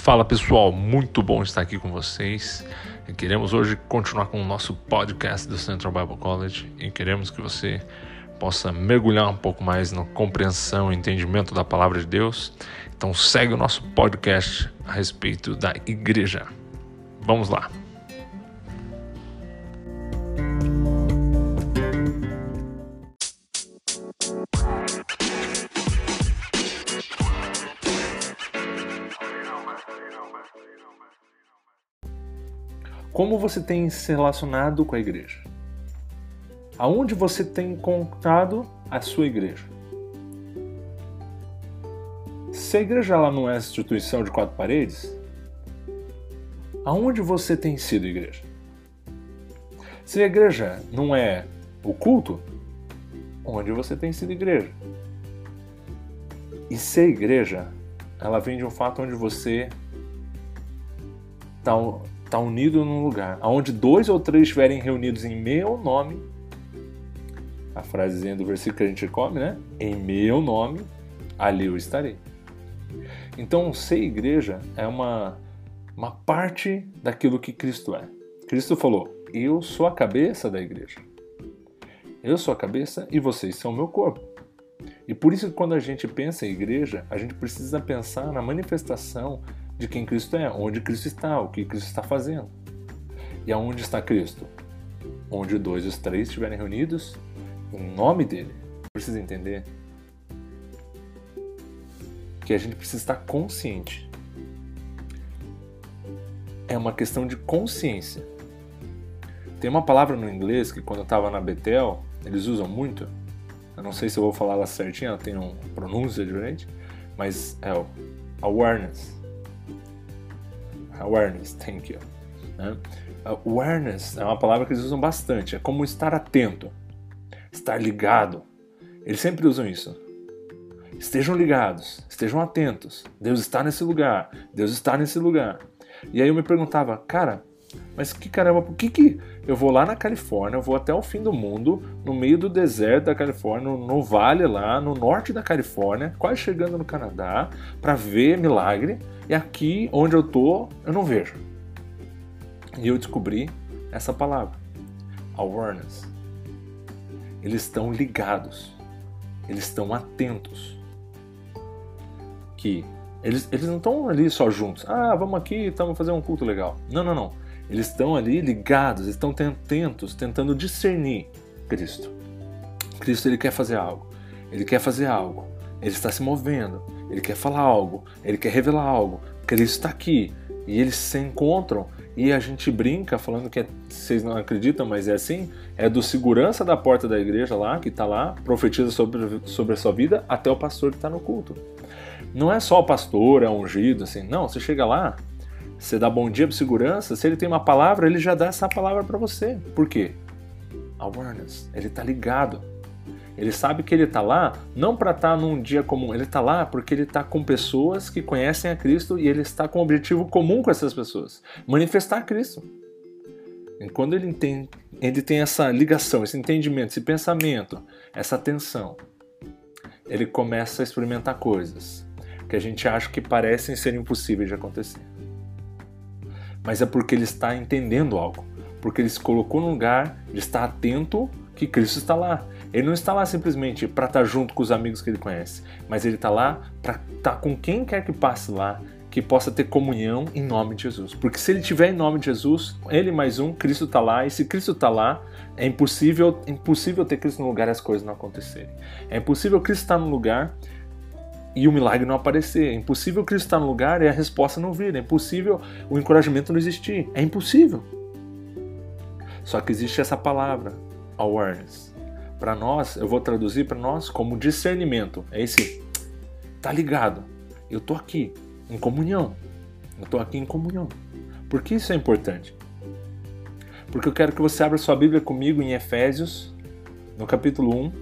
Fala pessoal, muito bom estar aqui com vocês. E queremos hoje continuar com o nosso podcast do Central Bible College e queremos que você possa mergulhar um pouco mais na compreensão e entendimento da palavra de Deus. Então segue o nosso podcast a respeito da igreja. Vamos lá. Como você tem se relacionado com a igreja? Aonde você tem encontrado a sua igreja? Se a igreja ela não é instituição de quatro paredes, aonde você tem sido igreja? Se a igreja não é o culto, onde você tem sido igreja? E ser igreja, ela vem de um fato onde você está está unido num lugar. Onde dois ou três estiverem reunidos em meu nome, a frasezinha do versículo que a gente come, né? Em meu nome, ali eu estarei. Então, ser igreja é uma, uma parte daquilo que Cristo é. Cristo falou: Eu sou a cabeça da igreja. Eu sou a cabeça e vocês são o meu corpo. E por isso que quando a gente pensa em igreja, a gente precisa pensar na manifestação de quem Cristo é, onde Cristo está, o que Cristo está fazendo. E aonde está Cristo? Onde dois os três estiverem reunidos em nome dele. Precisa entender que a gente precisa estar consciente. É uma questão de consciência. Tem uma palavra no inglês que quando eu estava na Betel, eles usam muito. Eu não sei se eu vou falar ela certinha, ela tem uma pronúncia diferente, mas é o awareness Awareness, thank you. Né? Awareness é uma palavra que eles usam bastante. É como estar atento, estar ligado. Eles sempre usam isso. Estejam ligados, estejam atentos. Deus está nesse lugar, Deus está nesse lugar. E aí eu me perguntava, cara, mas que caramba, por que, que eu vou lá na Califórnia, eu vou até o fim do mundo, no meio do deserto da Califórnia, no, vale lá, no norte da Califórnia, quase chegando no Canadá, para ver milagre, e aqui onde eu tô, eu não vejo. E eu descobri essa palavra, awareness. Eles estão ligados, eles estão atentos. Que eles, eles não estão ali só juntos. Ah, vamos aqui, estamos fazendo um culto legal. Não, não, não. Eles estão ali ligados, estão atentos, tentando discernir Cristo. Cristo ele quer fazer algo. Ele quer fazer algo. Ele está se movendo. Ele quer falar algo. Ele quer revelar algo. Cristo está aqui. E eles se encontram e a gente brinca falando que é, vocês não acreditam, mas é assim, é do segurança da porta da igreja lá, que está lá, profetiza sobre, sobre a sua vida, até o pastor que está no culto. Não é só o pastor, é ungido, assim, não, você chega lá, você dá bom dia para segurança, se ele tem uma palavra, ele já dá essa palavra para você. Por quê? Awareness. Ele está ligado. Ele sabe que ele está lá não para estar tá num dia comum, ele está lá porque ele está com pessoas que conhecem a Cristo e ele está com um objetivo comum com essas pessoas: manifestar Cristo. E quando ele ele tem essa ligação, esse entendimento, esse pensamento, essa atenção, ele começa a experimentar coisas que a gente acha que parecem ser impossíveis de acontecer mas é porque ele está entendendo algo, porque ele se colocou no lugar de estar atento que Cristo está lá. Ele não está lá simplesmente para estar junto com os amigos que ele conhece, mas ele está lá para estar com quem quer que passe lá, que possa ter comunhão em nome de Jesus. Porque se ele tiver em nome de Jesus, ele mais um, Cristo está lá, e se Cristo está lá, é impossível, impossível ter Cristo no lugar e as coisas não acontecerem. É impossível Cristo estar no lugar e o milagre não aparecer. É impossível Cristo estar no lugar e a resposta não vir. É impossível o encorajamento não existir. É impossível. Só que existe essa palavra, awareness. Para nós, eu vou traduzir para nós como discernimento. É esse, tá ligado? Eu tô aqui em comunhão. Eu tô aqui em comunhão. Por que isso é importante? Porque eu quero que você abra sua Bíblia comigo em Efésios, no capítulo 1,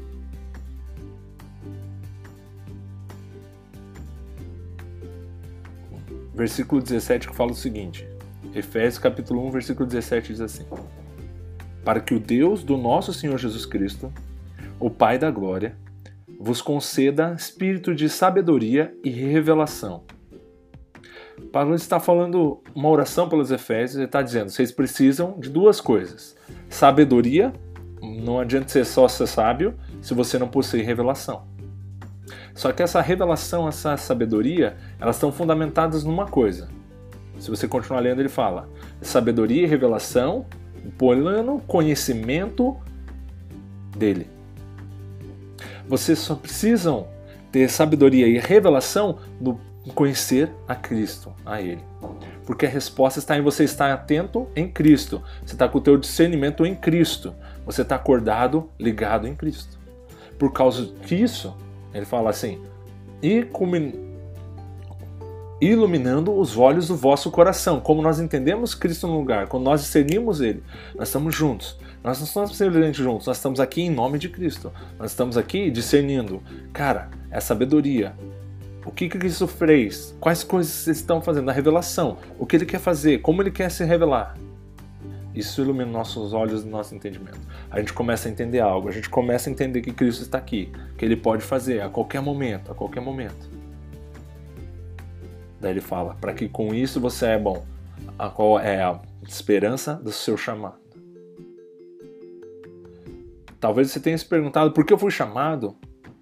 versículo 17 que fala o seguinte. Efésios capítulo 1, versículo 17 diz assim: Para que o Deus do nosso Senhor Jesus Cristo, o Pai da glória, vos conceda espírito de sabedoria e revelação, Paulo está falando uma oração pelos Efésios, ele está dizendo: vocês precisam de duas coisas: sabedoria, não adianta ser só ser sábio se você não possui revelação. Só que essa revelação, essa sabedoria, elas estão fundamentadas numa coisa. Se você continuar lendo, ele fala: sabedoria e revelação, plano conhecimento dele. Vocês só precisam ter sabedoria e revelação no conhecer a Cristo, a Ele. Porque a resposta está em você estar atento em Cristo. Você está com o teu discernimento em Cristo. Você está acordado, ligado em Cristo. Por causa disso, ele fala assim, e iluminando os olhos do vosso coração. Como nós entendemos Cristo no lugar, quando nós discernimos Ele, nós estamos juntos. Nós não estamos simplesmente juntos, nós estamos aqui em nome de Cristo. Nós estamos aqui discernindo. Cara, é sabedoria. O que, que Cristo fez? Quais coisas vocês estão fazendo? A revelação. O que Ele quer fazer? Como Ele quer se revelar? Isso ilumina nossos olhos e nosso entendimento. A gente começa a entender algo, a gente começa a entender que Cristo está aqui, que Ele pode fazer a qualquer momento, a qualquer momento. Daí ele fala: para que com isso você é bom. A qual é a esperança do seu chamado? Talvez você tenha se perguntado por que eu fui chamado?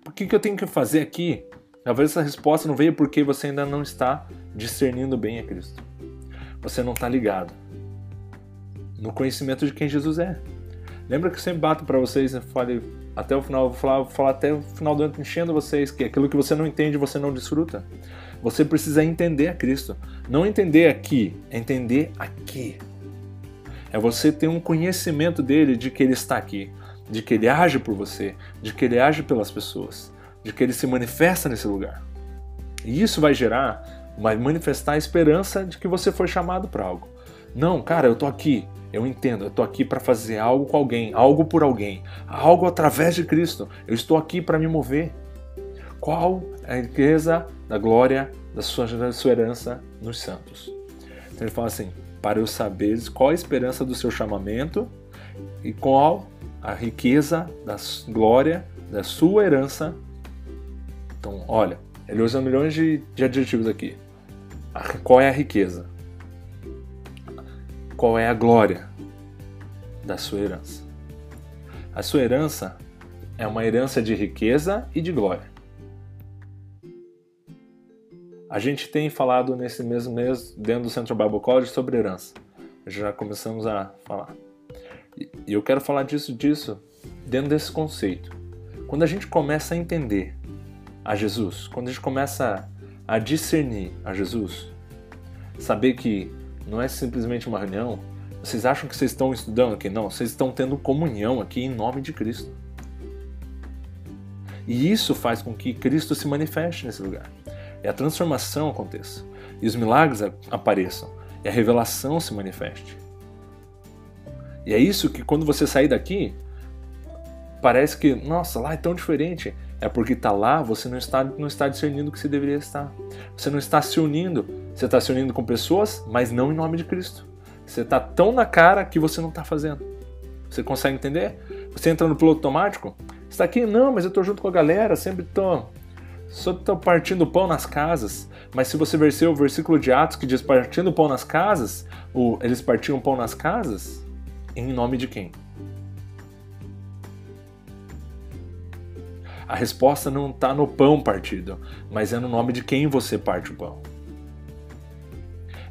O que, que eu tenho que fazer aqui? Talvez essa resposta não veio porque você ainda não está discernindo bem a Cristo. Você não está ligado no conhecimento de quem Jesus é. Lembra que eu sempre bato para vocês, eu falei até o final, vou falar, vou falar até o final do ano enchendo vocês que aquilo que você não entende, você não desfruta. Você precisa entender a Cristo. Não entender aqui, é entender aqui. É você ter um conhecimento dele de que ele está aqui, de que ele age por você, de que ele age pelas pessoas, de que ele se manifesta nesse lugar. E isso vai gerar, vai manifestar a esperança de que você foi chamado para algo. Não, cara, eu tô aqui, eu entendo, eu tô aqui para fazer algo com alguém, algo por alguém, algo através de Cristo. Eu estou aqui para me mover. Qual é a riqueza da glória da sua, da sua herança nos santos? Então ele fala assim: para eu saber qual a esperança do seu chamamento e qual a riqueza da glória da sua herança. Então, olha, ele usa milhões de, de adjetivos aqui. Qual é a riqueza? Qual é a glória da sua herança? A sua herança é uma herança de riqueza e de glória. A gente tem falado nesse mesmo mês, dentro do Central Bible College, sobre herança. Já começamos a falar. E eu quero falar disso, disso, dentro desse conceito. Quando a gente começa a entender a Jesus, quando a gente começa a discernir a Jesus, saber que não é simplesmente uma reunião, vocês acham que vocês estão estudando aqui? Não, vocês estão tendo comunhão aqui em nome de Cristo. E isso faz com que Cristo se manifeste nesse lugar e a transformação aconteça, e os milagres apareçam, e a revelação se manifeste. E é isso que quando você sair daqui, parece que, nossa, lá é tão diferente. É porque está lá, você não está, não está discernindo o que você deveria estar. Você não está se unindo. Você está se unindo com pessoas, mas não em nome de Cristo. Você está tão na cara que você não está fazendo. Você consegue entender? Você entra no piloto automático, está aqui, não, mas eu estou junto com a galera, sempre estou só estão partindo pão nas casas. Mas se você ver o versículo de Atos que diz partindo pão nas casas, o, eles partiam pão nas casas, em nome de quem? A resposta não está no pão partido, mas é no nome de quem você parte o pão.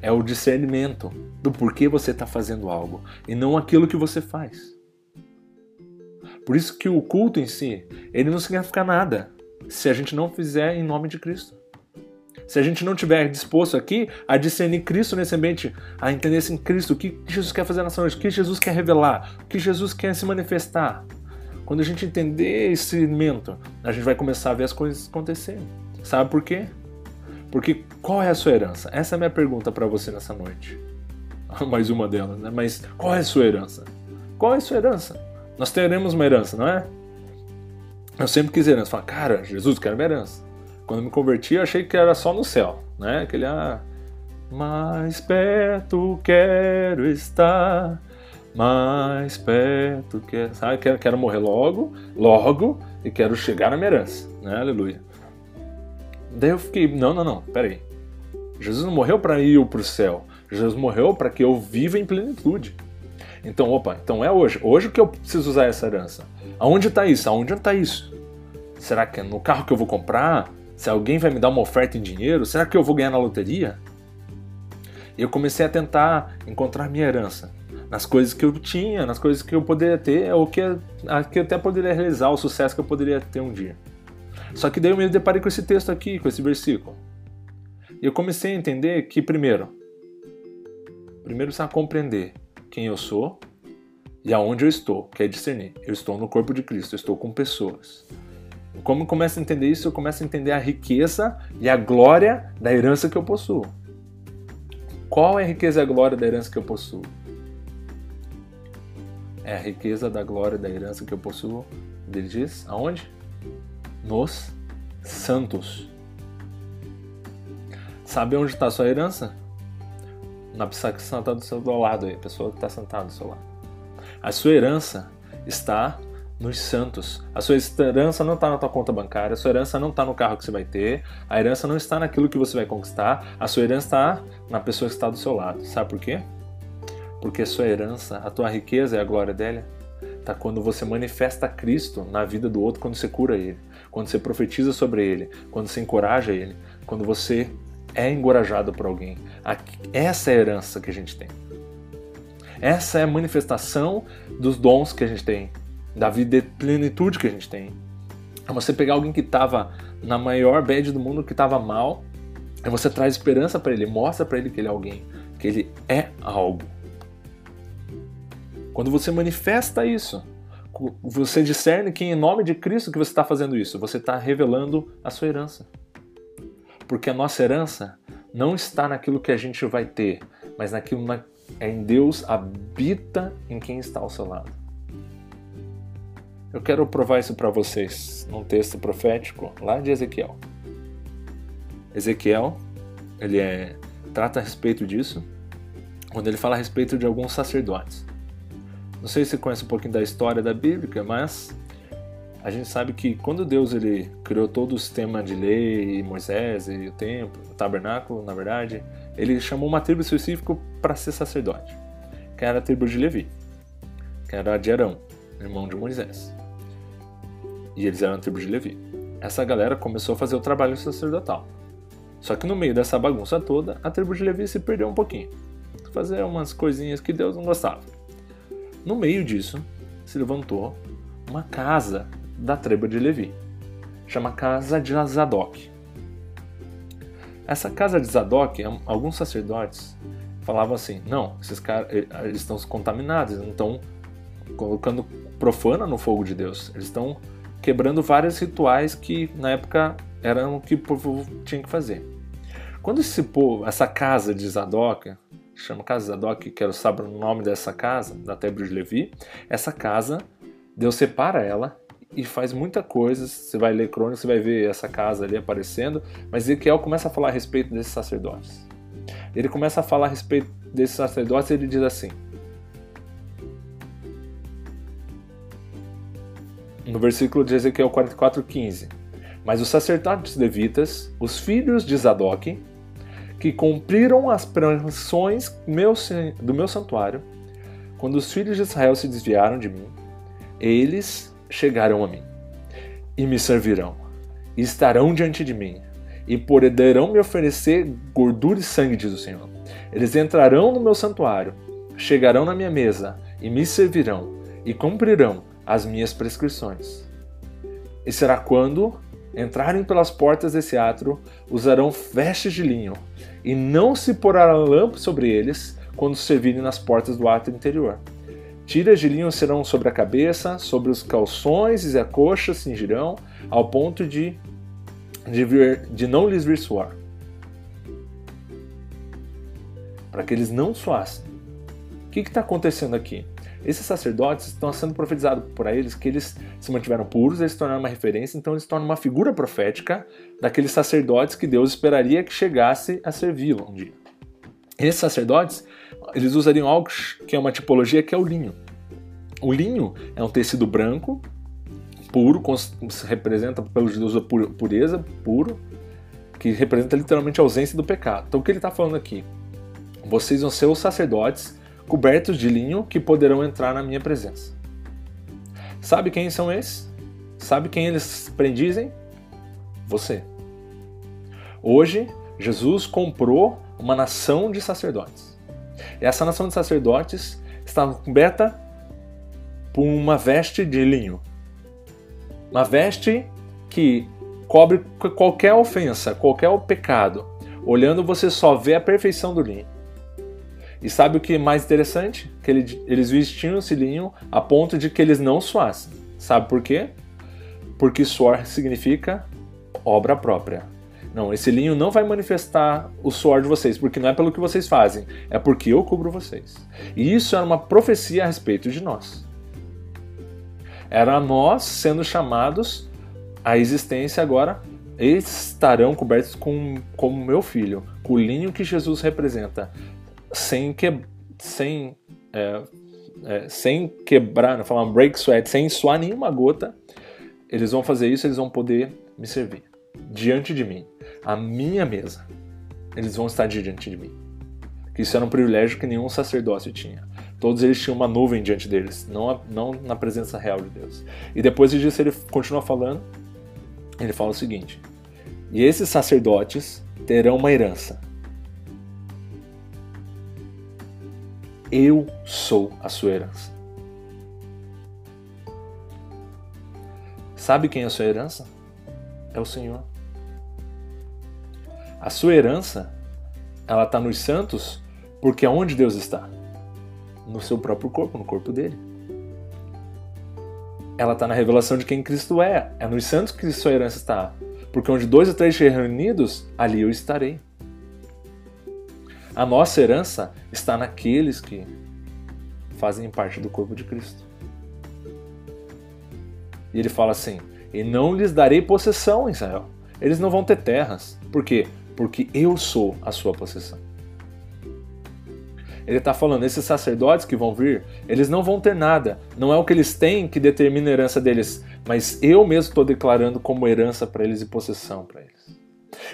É o discernimento do porquê você está fazendo algo e não aquilo que você faz. Por isso que o culto em si, ele não significa nada se a gente não fizer em nome de Cristo. Se a gente não tiver disposto aqui a discernir Cristo nesse ambiente, a entender assim, Cristo, o que Jesus quer fazer nessa noite, o que Jesus quer revelar, o que Jesus quer se manifestar. Quando a gente entender esse elemento, a gente vai começar a ver as coisas acontecerem. Sabe por quê? Porque qual é a sua herança? Essa é a minha pergunta para você nessa noite. Mais uma delas, né? Mas qual é a sua herança? Qual é a sua herança? Nós teremos uma herança, não é? eu sempre quis herança. Falei, cara, Jesus, quero minha herança. Quando me converti, eu achei que era só no céu, né? Aquele, ah, mais perto quero estar, mais perto quero, sabe? Quero, quero morrer logo, logo, e quero chegar na minha herança, né? Aleluia. Daí eu fiquei, não, não, não, peraí. Jesus não morreu para ir para o céu. Jesus morreu para que eu viva em plenitude. Então, opa, então é hoje. Hoje que eu preciso usar essa herança. Aonde está isso? Aonde está isso? Será que é no carro que eu vou comprar? Se alguém vai me dar uma oferta em dinheiro? Será que eu vou ganhar na loteria? Eu comecei a tentar encontrar minha herança nas coisas que eu tinha, nas coisas que eu poderia ter, ou que, que eu até poderia realizar, o sucesso que eu poderia ter um dia. Só que daí eu me deparei com esse texto aqui, com esse versículo. E eu comecei a entender que, primeiro, primeiro precisa compreender quem eu sou e aonde eu estou, que é discernir. Eu estou no corpo de Cristo, eu estou com pessoas. E como eu começo a entender isso, eu começo a entender a riqueza e a glória da herança que eu possuo. Qual é a riqueza e a glória da herança que eu possuo? É a riqueza da glória da herança que eu possuo. Ele diz aonde? Nos santos. Sabe onde está sua herança? Na pessoa que está do seu lado aí, a pessoa que está sentada do seu lado. A sua herança está nos santos. A sua herança não está na tua conta bancária, a sua herança não está no carro que você vai ter, a herança não está naquilo que você vai conquistar, a sua herança está na pessoa que está do seu lado. Sabe por quê? Porque a sua herança, a tua riqueza e a glória dela está quando você manifesta Cristo na vida do outro, quando você cura ele, quando você profetiza sobre ele, quando você encoraja ele, quando você é encorajado por alguém. Essa é a herança que a gente tem. Essa é a manifestação dos dons que a gente tem, da vida de plenitude que a gente tem. É você pegar alguém que estava na maior bad do mundo, que estava mal, e você traz esperança para ele, mostra para ele que ele é alguém, que ele é algo. Quando você manifesta isso, você discerne que em nome de Cristo que você está fazendo isso, você está revelando a sua herança. Porque a nossa herança não está naquilo que a gente vai ter, mas naquilo na, é em Deus habita em quem está ao seu lado. Eu quero provar isso para vocês num texto profético lá de Ezequiel. Ezequiel, ele é, trata a respeito disso, quando ele fala a respeito de alguns sacerdotes. Não sei se você conhece um pouquinho da história da Bíblia, mas a gente sabe que quando Deus ele criou todo o sistema de lei, Moisés e o templo, o tabernáculo, na verdade, ele chamou uma tribo específica para ser sacerdote, que era a tribo de Levi, que era de Arão, irmão de Moisés. E eles eram a tribo de Levi. Essa galera começou a fazer o trabalho sacerdotal. Só que no meio dessa bagunça toda, a tribo de Levi se perdeu um pouquinho. Fazer umas coisinhas que Deus não gostava. No meio disso, se levantou uma casa da tribo de Levi. Chama Casa de Zadok. Essa casa de Zadok, alguns sacerdotes falavam assim: não, esses caras eles estão contaminados, não estão colocando profana no fogo de Deus, eles estão quebrando vários rituais que na época eram o que o povo tinha que fazer. Quando esse povo, essa casa de Zadok, chama Casa Zadok, quero saber o nome dessa casa, da tribo de Levi, essa casa, Deus separa ela e faz muita coisa. Você vai ler Crônicas, você vai ver essa casa ali aparecendo, mas Ezequiel começa a falar a respeito desses sacerdotes. Ele começa a falar a respeito desses sacerdotes e ele diz assim: no versículo de Ezequiel 44:15. Mas os sacerdotes levitas, os filhos de Zadok, que cumpriram as promissões do meu santuário, quando os filhos de Israel se desviaram de mim, eles chegarão a mim e me servirão, e estarão diante de mim, e poderão me oferecer gordura e sangue, diz o Senhor. Eles entrarão no meu santuário, chegarão na minha mesa e me servirão, e cumprirão as minhas prescrições. E será quando entrarem pelas portas desse atro, usarão vestes de linho, e não se porá lampo sobre eles quando servirem nas portas do átrio interior Tiras de linho serão sobre a cabeça, sobre os calções e a coxa cingirão, ao ponto de, de, vir, de não lhes vir suar. Para que eles não suassem. O que está acontecendo aqui? Esses sacerdotes estão sendo profetizado por eles que eles se mantiveram puros, eles se tornaram uma referência, então eles se tornam uma figura profética daqueles sacerdotes que Deus esperaria que chegasse a servi-lo um dia. Esses sacerdotes eles usariam algo que é uma tipologia que é o linho. O linho é um tecido branco, puro, se representa pelos judeus a pureza, puro, que representa literalmente a ausência do pecado. Então o que ele está falando aqui? Vocês vão ser os sacerdotes cobertos de linho que poderão entrar na minha presença. Sabe quem são esses? Sabe quem eles prendizem? Você. Hoje, Jesus comprou uma nação de sacerdotes. E essa nação de sacerdotes está coberta por uma veste de linho. Uma veste que cobre qualquer ofensa, qualquer pecado. Olhando, você só vê a perfeição do linho. E sabe o que é mais interessante? Que eles vestiam esse linho a ponto de que eles não suassem. Sabe por quê? Porque suor significa obra própria. Não, esse linho não vai manifestar o suor de vocês, porque não é pelo que vocês fazem, é porque eu cubro vocês. E isso era uma profecia a respeito de nós. Era nós sendo chamados à existência agora, estarão cobertos com como meu filho, com o linho que Jesus representa, sem que sem é, é, sem quebrar, não falar break sweat, sem suar nenhuma gota, eles vão fazer isso, eles vão poder me servir diante de mim, a minha mesa. Eles vão estar diante de mim. Isso era um privilégio que nenhum sacerdócio tinha. Todos eles tinham uma nuvem diante deles, não, não na presença real de Deus. E depois disso ele continua falando, ele fala o seguinte: E esses sacerdotes terão uma herança. Eu sou a sua herança. Sabe quem é a sua herança? É o Senhor. A sua herança, ela está nos santos, porque aonde Deus está? No seu próprio corpo, no corpo dele. Ela está na revelação de quem Cristo é. É nos santos que sua herança está. Porque onde dois ou três reunidos, ali eu estarei. A nossa herança está naqueles que fazem parte do corpo de Cristo. E ele fala assim: E não lhes darei possessão, Israel. Eles não vão ter terras. Por quê? Porque eu sou a sua possessão. Ele está falando, esses sacerdotes que vão vir, eles não vão ter nada. Não é o que eles têm que determina a herança deles, mas eu mesmo estou declarando como herança para eles e possessão para eles.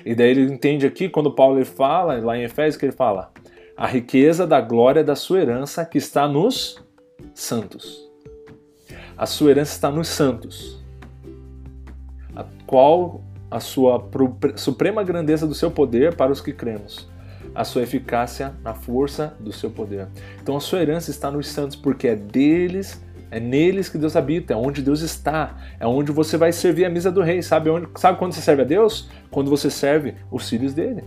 E daí ele entende aqui, quando Paulo ele fala, lá em Efésios, que ele fala: a riqueza da glória da sua herança que está nos santos. A sua herança está nos santos. A qual a sua suprema grandeza do seu poder para os que cremos, a sua eficácia na força do seu poder. Então a sua herança está nos santos, porque é deles, é neles que Deus habita, é onde Deus está, é onde você vai servir a mesa do rei. Sabe, onde, sabe quando você serve a Deus? Quando você serve os filhos dele.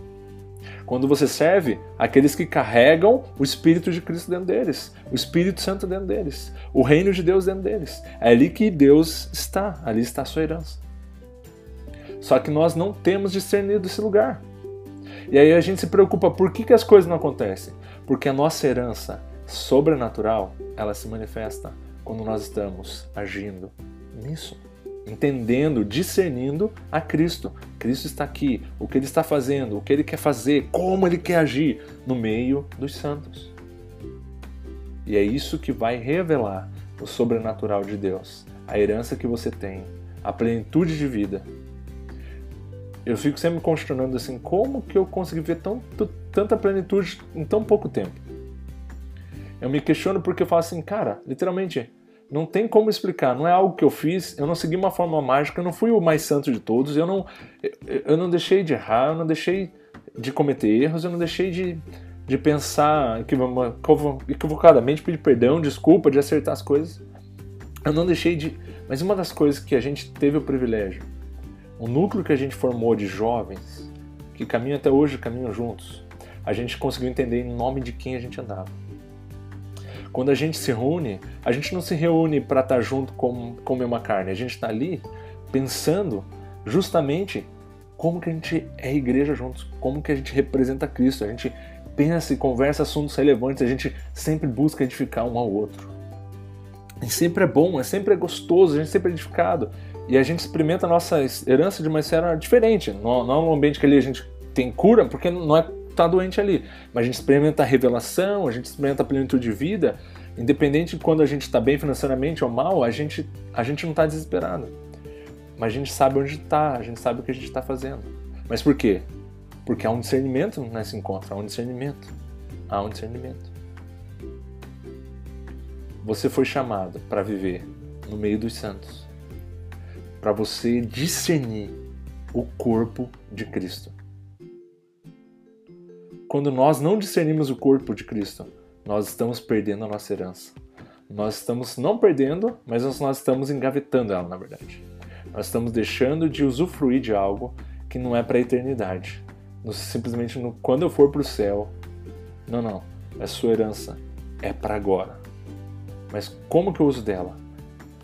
Quando você serve aqueles que carregam o Espírito de Cristo dentro deles, o Espírito Santo dentro deles, o reino de Deus dentro deles. É ali que Deus está, ali está a sua herança. Só que nós não temos discernido esse lugar. E aí a gente se preocupa por que, que as coisas não acontecem? Porque a nossa herança sobrenatural, ela se manifesta quando nós estamos agindo nisso entendendo, discernindo a Cristo. Cristo está aqui, o que ele está fazendo, o que ele quer fazer, como ele quer agir no meio dos santos. E é isso que vai revelar o sobrenatural de Deus, a herança que você tem, a plenitude de vida. Eu fico sempre me questionando assim, como que eu consegui ver tanta plenitude em tão pouco tempo? Eu me questiono porque eu falo assim, cara, literalmente, não tem como explicar, não é algo que eu fiz, eu não segui uma forma mágica, eu não fui o mais santo de todos, eu não, eu não deixei de errar, eu não deixei de cometer erros, eu não deixei de, de pensar equivocadamente, pedir perdão, desculpa, de acertar as coisas. Eu não deixei de. Mas uma das coisas que a gente teve o privilégio, o núcleo que a gente formou de jovens, que caminham até hoje, caminham juntos, a gente conseguiu entender em nome de quem a gente andava. Quando a gente se reúne, a gente não se reúne para estar tá junto com comer uma carne, a gente está ali pensando justamente como que a gente é igreja juntos, como que a gente representa Cristo, a gente pensa e conversa assuntos relevantes, a gente sempre busca edificar um ao outro. E sempre é bom, é sempre é gostoso, a gente sempre é edificado. E a gente experimenta a nossa herança de uma esfera diferente. Não é um ambiente que ali a gente tem cura, porque não é está doente ali. Mas a gente experimenta a revelação, a gente experimenta a plenitude de vida, independente de quando a gente está bem financeiramente ou mal, a gente, a gente não está desesperado. Mas a gente sabe onde está, a gente sabe o que a gente está fazendo. Mas por quê? Porque há um discernimento nesse encontro, há um discernimento. Há um discernimento. Você foi chamado para viver no meio dos santos, para você discernir o corpo de Cristo. Quando nós não discernimos o corpo de Cristo, nós estamos perdendo a nossa herança. Nós estamos não perdendo, mas nós estamos engavetando ela, na verdade. Nós estamos deixando de usufruir de algo que não é para a eternidade. Simplesmente no, quando eu for para o céu. Não, não. É sua herança. É para agora. Mas como que eu uso dela?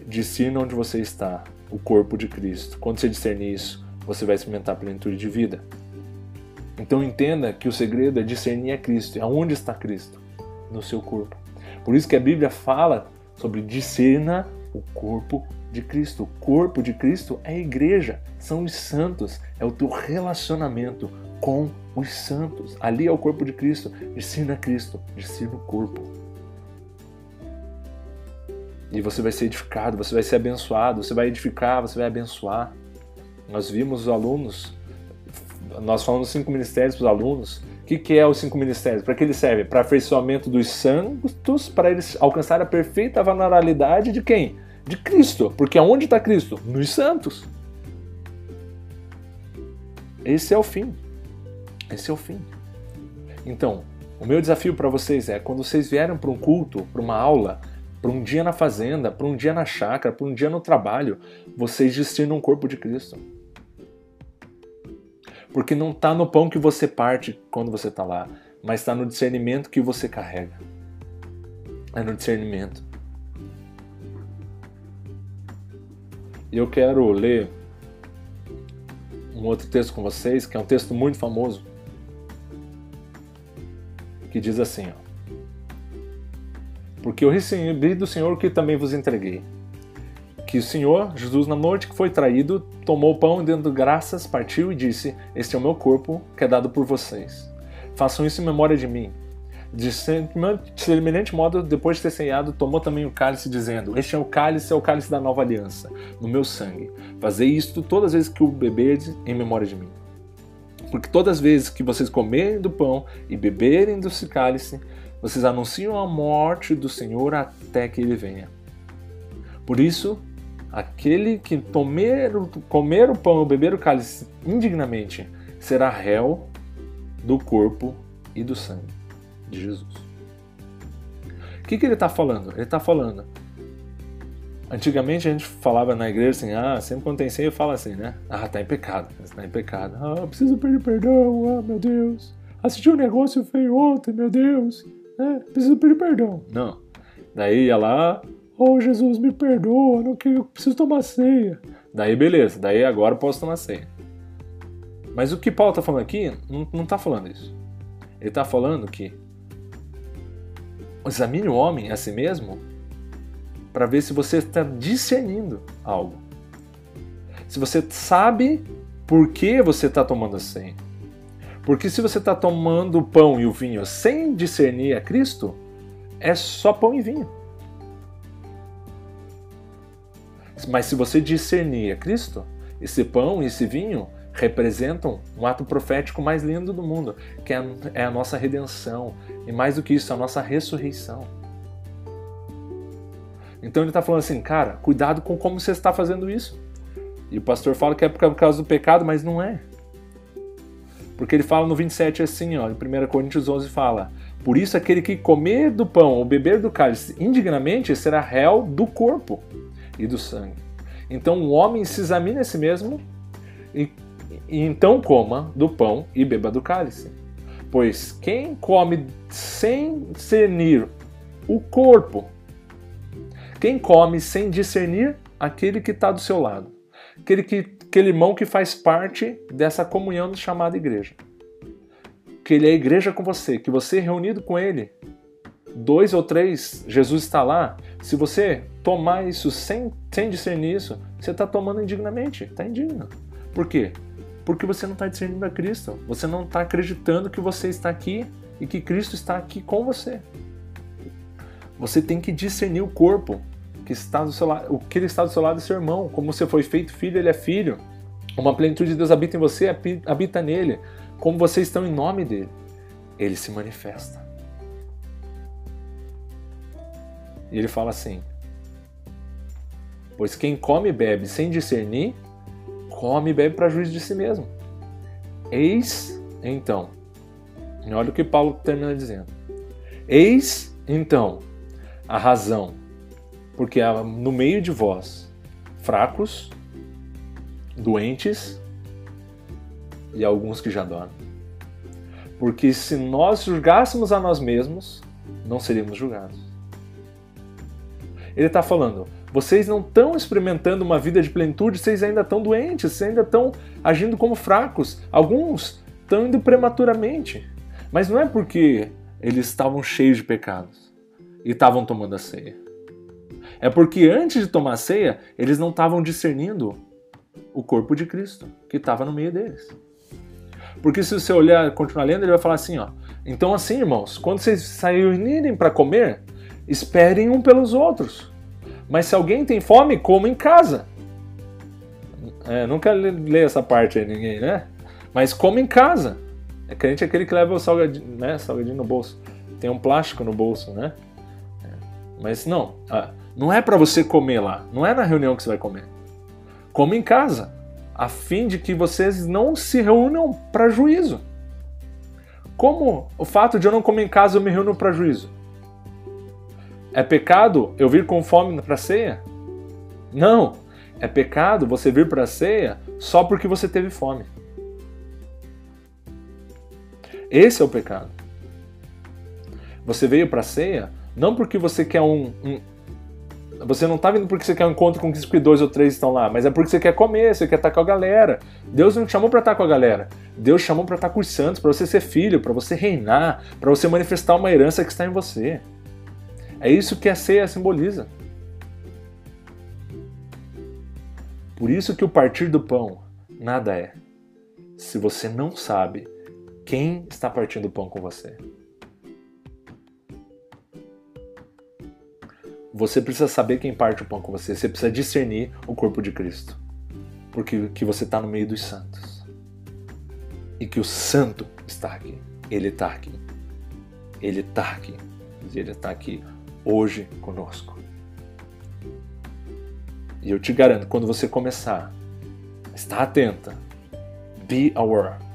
Discirna onde você está, o corpo de Cristo. Quando você discernir isso, você vai experimentar a plenitude de vida. Então entenda que o segredo é discernir a Cristo. E aonde está Cristo? No seu corpo. Por isso que a Bíblia fala sobre discerna o corpo de Cristo. O corpo de Cristo é a igreja, são os santos, é o teu relacionamento com os santos. Ali é o corpo de Cristo. Discerna Cristo, discerna o corpo. E você vai ser edificado, você vai ser abençoado, você vai edificar, você vai abençoar. Nós vimos os alunos, nós falamos cinco ministérios para os alunos. O que, que é os cinco ministérios? Para que eles servem? Para aperfeiçoamento dos santos, para eles alcançar a perfeita vulnerabilidade de quem? De Cristo. Porque aonde está Cristo? Nos santos. Esse é o fim. Esse é o fim. Então, o meu desafio para vocês é quando vocês vierem para um culto, para uma aula, para um dia na fazenda, para um dia na chácara, para um dia no trabalho, vocês destinam o corpo de Cristo. Porque não está no pão que você parte quando você está lá, mas está no discernimento que você carrega. É no discernimento. E eu quero ler um outro texto com vocês, que é um texto muito famoso, que diz assim: ó, porque eu recebi do Senhor que também vos entreguei. Que o Senhor, Jesus, na noite que foi traído, tomou o pão e, dando graças, partiu e disse: Este é o meu corpo, que é dado por vocês. Façam isso em memória de mim. De semelhante modo, depois de ter ceiado, tomou também o cálice, dizendo: Este é o cálice, é o cálice da nova aliança, no meu sangue. Fazei isto todas as vezes que o beberdes, em memória de mim. Porque todas as vezes que vocês comerem do pão e beberem do cálice, vocês anunciam a morte do Senhor até que ele venha. Por isso, aquele que tomer, comer o pão ou beber o cálice indignamente será réu do corpo e do sangue de Jesus. O que, que ele está falando? Ele está falando. Antigamente a gente falava na igreja assim, ah, sempre quando tem ceia fala assim, né? Ah, tá em pecado, está em pecado. Ah, preciso pedir perdão, ah, meu Deus. Assisti um negócio feio ontem, meu Deus é, preciso pedir perdão. Não. Daí ia lá, oh Jesus, me perdoa, não que eu preciso tomar ceia. Daí beleza, daí agora posso tomar ceia. Mas o que Paulo está falando aqui não, não tá falando isso. Ele está falando que examine o homem a si mesmo para ver se você está discernindo algo. Se você sabe por que você está tomando a ceia. Porque se você está tomando o pão e o vinho sem discernir a Cristo, é só pão e vinho. Mas se você discernir a Cristo, esse pão e esse vinho representam um ato profético mais lindo do mundo, que é a nossa redenção. E mais do que isso, a nossa ressurreição. Então ele está falando assim, cara, cuidado com como você está fazendo isso. E o pastor fala que é por causa do pecado, mas não é. Porque ele fala no 27 assim, ó, em 1 Coríntios 11 fala: Por isso aquele que comer do pão ou beber do cálice indignamente será réu do corpo e do sangue. Então o homem se examine a si mesmo e, e então coma do pão e beba do cálice. Pois quem come sem discernir o corpo, quem come sem discernir aquele que está do seu lado, aquele que aquele irmão que faz parte dessa comunhão chamada igreja. Que ele é igreja com você, que você é reunido com ele, dois ou três, Jesus está lá. Se você tomar isso sem, sem discernir isso, você está tomando indignamente, está indigno. Por quê? Porque você não está discernindo a Cristo. Você não está acreditando que você está aqui e que Cristo está aqui com você. Você tem que discernir o corpo que está do seu lado, o que ele está do seu lado é seu irmão. Como você foi feito filho, ele é filho. Uma plenitude de Deus habita em você, habita nele. Como vocês estão em nome dele, ele se manifesta. E ele fala assim: Pois quem come e bebe sem discernir, come e bebe para juízo de si mesmo. Eis então, e olha o que Paulo termina dizendo: Eis então a razão, porque há no meio de vós fracos, doentes e alguns que já dormem. Porque se nós julgássemos a nós mesmos, não seríamos julgados. Ele está falando, vocês não estão experimentando uma vida de plenitude, vocês ainda estão doentes, vocês ainda estão agindo como fracos. Alguns estão indo prematuramente. Mas não é porque eles estavam cheios de pecados e estavam tomando a ceia. É porque antes de tomar a ceia, eles não estavam discernindo o corpo de Cristo que estava no meio deles. Porque se você olhar, continuar lendo, ele vai falar assim, ó. Então assim, irmãos, quando vocês saírem para comer, esperem um pelos outros. Mas se alguém tem fome, coma em casa. É, nunca ler essa parte aí ninguém, né? Mas coma em casa. É crente é aquele que leva o salgadinho, né? salgadinho no bolso. Tem um plástico no bolso, né? É. Mas não, não é para você comer lá. Não é na reunião que você vai comer. Come em casa, a fim de que vocês não se reúnam para juízo. Como o fato de eu não comer em casa eu me reúno para juízo? É pecado eu vir com fome para ceia? Não, é pecado você vir para a ceia só porque você teve fome. Esse é o pecado. Você veio para a ceia não porque você quer um, um você não está vindo porque você quer um encontro com que dois ou três estão lá, mas é porque você quer comer, você quer estar com a galera. Deus não te chamou para estar com a galera. Deus chamou para estar com os santos, para você ser filho, para você reinar, para você manifestar uma herança que está em você. É isso que a ceia simboliza. Por isso que o partir do pão nada é, se você não sabe quem está partindo o pão com você? Você precisa saber quem parte o pão com você. Você precisa discernir o corpo de Cristo. Porque que você está no meio dos santos. E que o santo está aqui. Ele está aqui. Ele está aqui. Ele está aqui hoje conosco. E eu te garanto, quando você começar, está atenta. Be aware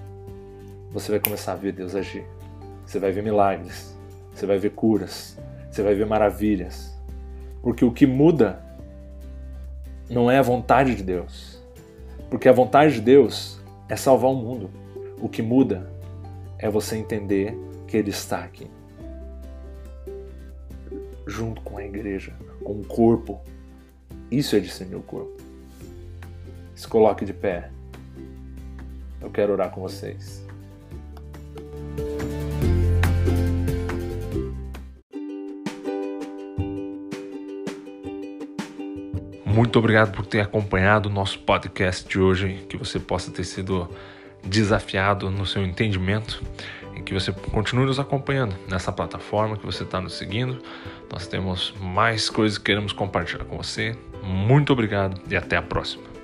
você vai começar a ver Deus agir. Você vai ver milagres, você vai ver curas, você vai ver maravilhas. Porque o que muda não é a vontade de Deus. Porque a vontade de Deus é salvar o mundo. O que muda é você entender que Ele está aqui. Junto com a igreja, com o corpo. Isso é discernir o corpo. Se coloque de pé. Eu quero orar com vocês. Muito obrigado por ter acompanhado o nosso podcast de hoje, que você possa ter sido desafiado no seu entendimento e que você continue nos acompanhando nessa plataforma que você está nos seguindo. Nós temos mais coisas que queremos compartilhar com você. Muito obrigado e até a próxima.